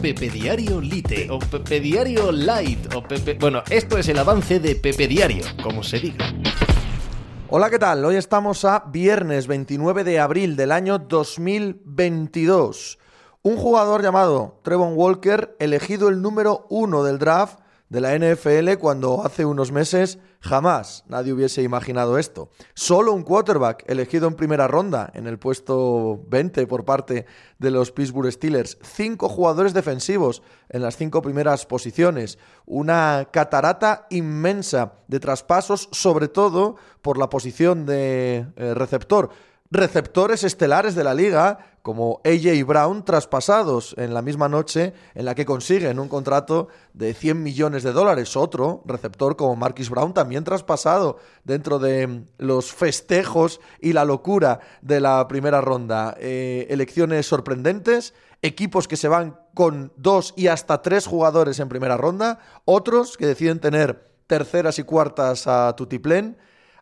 Pepe Diario Lite o Pepe Diario Light o Pepe... Bueno, esto es el avance de Pepe Diario, como se diga. Hola, ¿qué tal? Hoy estamos a viernes 29 de abril del año 2022. Un jugador llamado Trevon Walker, elegido el número uno del draft, de la NFL cuando hace unos meses jamás nadie hubiese imaginado esto. Solo un quarterback elegido en primera ronda en el puesto 20 por parte de los Pittsburgh Steelers. Cinco jugadores defensivos en las cinco primeras posiciones. Una catarata inmensa de traspasos, sobre todo por la posición de eh, receptor receptores estelares de la liga, como AJ Brown, traspasados en la misma noche en la que consiguen un contrato de 100 millones de dólares. Otro receptor como Marquis Brown, también traspasado dentro de los festejos y la locura de la primera ronda. Eh, elecciones sorprendentes, equipos que se van con dos y hasta tres jugadores en primera ronda, otros que deciden tener terceras y cuartas a tutiplén.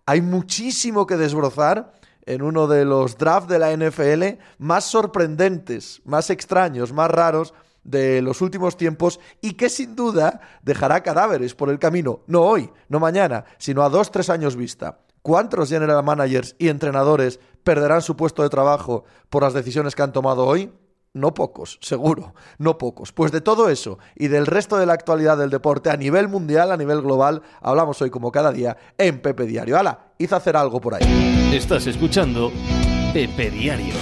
Hay muchísimo que desbrozar en uno de los drafts de la NFL más sorprendentes, más extraños, más raros de los últimos tiempos y que sin duda dejará cadáveres por el camino, no hoy, no mañana, sino a dos, tres años vista. ¿Cuántos general managers y entrenadores perderán su puesto de trabajo por las decisiones que han tomado hoy? No pocos, seguro, no pocos. Pues de todo eso y del resto de la actualidad del deporte a nivel mundial, a nivel global, hablamos hoy como cada día en Pepe Diario. ¡Hala! Hice hacer algo por ahí. Estás escuchando Pepe Diario.